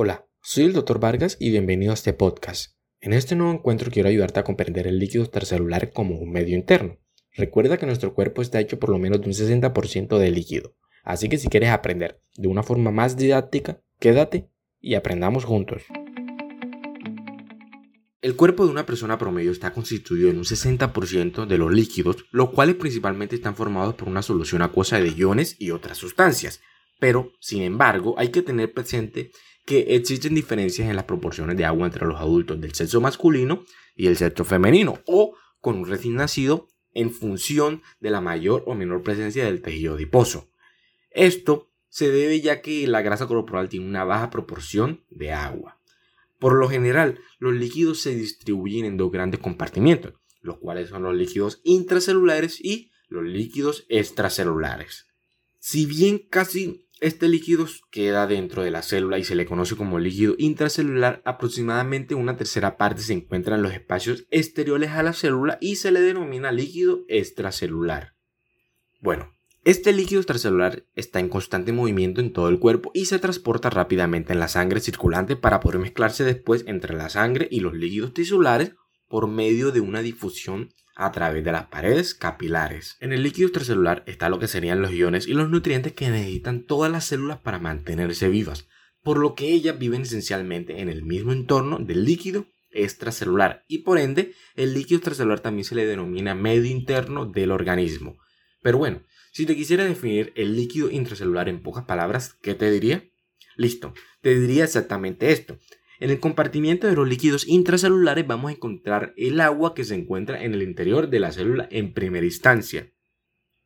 Hola, soy el Dr. Vargas y bienvenido a este podcast. En este nuevo encuentro quiero ayudarte a comprender el líquido extracelular como un medio interno. Recuerda que nuestro cuerpo está hecho por lo menos de un 60% de líquido, así que si quieres aprender de una forma más didáctica, quédate y aprendamos juntos. El cuerpo de una persona promedio está constituido en un 60% de los líquidos, los cuales principalmente están formados por una solución acuosa de iones y otras sustancias. Pero, sin embargo, hay que tener presente que existen diferencias en las proporciones de agua entre los adultos del sexo masculino y el sexo femenino o con un recién nacido en función de la mayor o menor presencia del tejido adiposo. Esto se debe ya que la grasa corporal tiene una baja proporción de agua. Por lo general, los líquidos se distribuyen en dos grandes compartimientos, los cuales son los líquidos intracelulares y los líquidos extracelulares. Si bien casi este líquido queda dentro de la célula y se le conoce como líquido intracelular. Aproximadamente una tercera parte se encuentra en los espacios exteriores a la célula y se le denomina líquido extracelular. Bueno, este líquido extracelular está en constante movimiento en todo el cuerpo y se transporta rápidamente en la sangre circulante para poder mezclarse después entre la sangre y los líquidos tisulares por medio de una difusión a través de las paredes capilares. En el líquido extracelular está lo que serían los iones y los nutrientes que necesitan todas las células para mantenerse vivas, por lo que ellas viven esencialmente en el mismo entorno del líquido extracelular y por ende el líquido extracelular también se le denomina medio interno del organismo. Pero bueno, si te quisiera definir el líquido intracelular en pocas palabras, ¿qué te diría? Listo, te diría exactamente esto. En el compartimiento de los líquidos intracelulares vamos a encontrar el agua que se encuentra en el interior de la célula en primera instancia.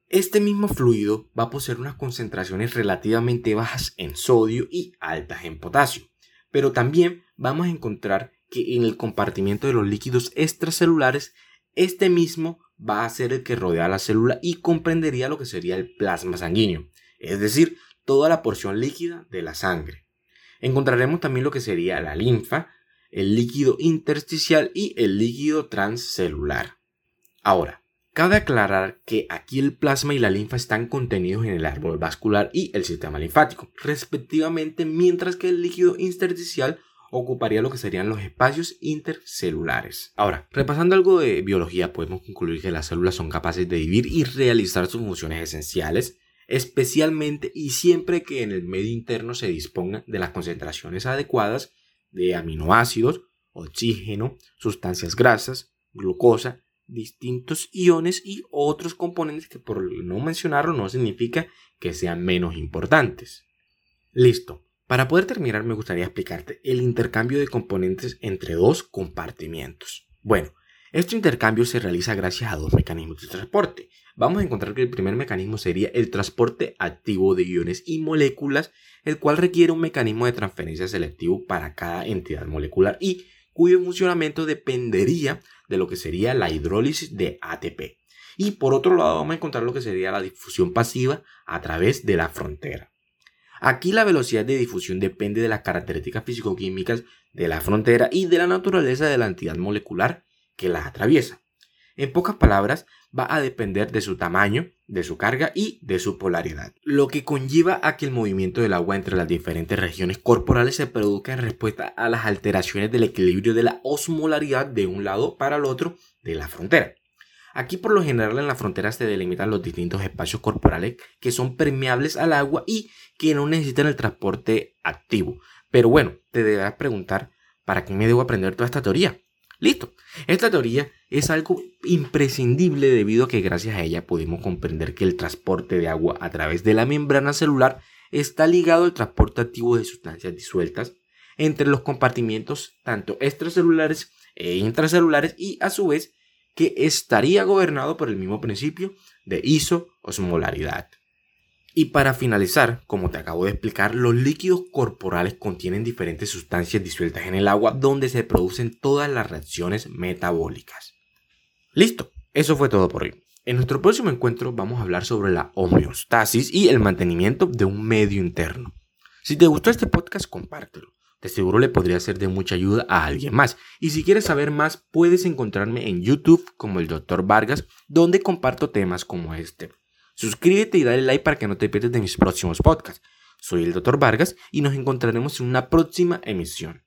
Este mismo fluido va a poseer unas concentraciones relativamente bajas en sodio y altas en potasio, pero también vamos a encontrar que en el compartimiento de los líquidos extracelulares, este mismo va a ser el que rodea la célula y comprendería lo que sería el plasma sanguíneo, es decir, toda la porción líquida de la sangre encontraremos también lo que sería la linfa, el líquido intersticial y el líquido transcelular. Ahora, cabe aclarar que aquí el plasma y la linfa están contenidos en el árbol vascular y el sistema linfático, respectivamente, mientras que el líquido intersticial ocuparía lo que serían los espacios intercelulares. Ahora, repasando algo de biología, podemos concluir que las células son capaces de vivir y realizar sus funciones esenciales, especialmente y siempre que en el medio interno se disponga de las concentraciones adecuadas de aminoácidos, oxígeno, sustancias grasas, glucosa, distintos iones y otros componentes que por no mencionarlo no significa que sean menos importantes. Listo. Para poder terminar me gustaría explicarte el intercambio de componentes entre dos compartimientos. Bueno, este intercambio se realiza gracias a dos mecanismos de transporte. Vamos a encontrar que el primer mecanismo sería el transporte activo de iones y moléculas, el cual requiere un mecanismo de transferencia selectivo para cada entidad molecular y cuyo funcionamiento dependería de lo que sería la hidrólisis de ATP. Y por otro lado vamos a encontrar lo que sería la difusión pasiva a través de la frontera. Aquí la velocidad de difusión depende de las características físico-químicas de la frontera y de la naturaleza de la entidad molecular que las atraviesa. En pocas palabras, va a depender de su tamaño, de su carga y de su polaridad, lo que conlleva a que el movimiento del agua entre las diferentes regiones corporales se produzca en respuesta a las alteraciones del equilibrio de la osmolaridad de un lado para el otro de la frontera. Aquí por lo general en la frontera se delimitan los distintos espacios corporales que son permeables al agua y que no necesitan el transporte activo. Pero bueno, te deberás preguntar, ¿para qué me debo aprender toda esta teoría? Listo. Esta teoría es algo imprescindible debido a que gracias a ella podemos comprender que el transporte de agua a través de la membrana celular está ligado al transporte activo de sustancias disueltas entre los compartimientos tanto extracelulares e intracelulares y a su vez que estaría gobernado por el mismo principio de isoosmolaridad. Y para finalizar, como te acabo de explicar, los líquidos corporales contienen diferentes sustancias disueltas en el agua donde se producen todas las reacciones metabólicas. Listo, eso fue todo por hoy. En nuestro próximo encuentro vamos a hablar sobre la homeostasis y el mantenimiento de un medio interno. Si te gustó este podcast, compártelo. De seguro le podría ser de mucha ayuda a alguien más. Y si quieres saber más, puedes encontrarme en YouTube como el Dr. Vargas, donde comparto temas como este. Suscríbete y dale like para que no te pierdas de mis próximos podcasts. Soy el Dr. Vargas y nos encontraremos en una próxima emisión.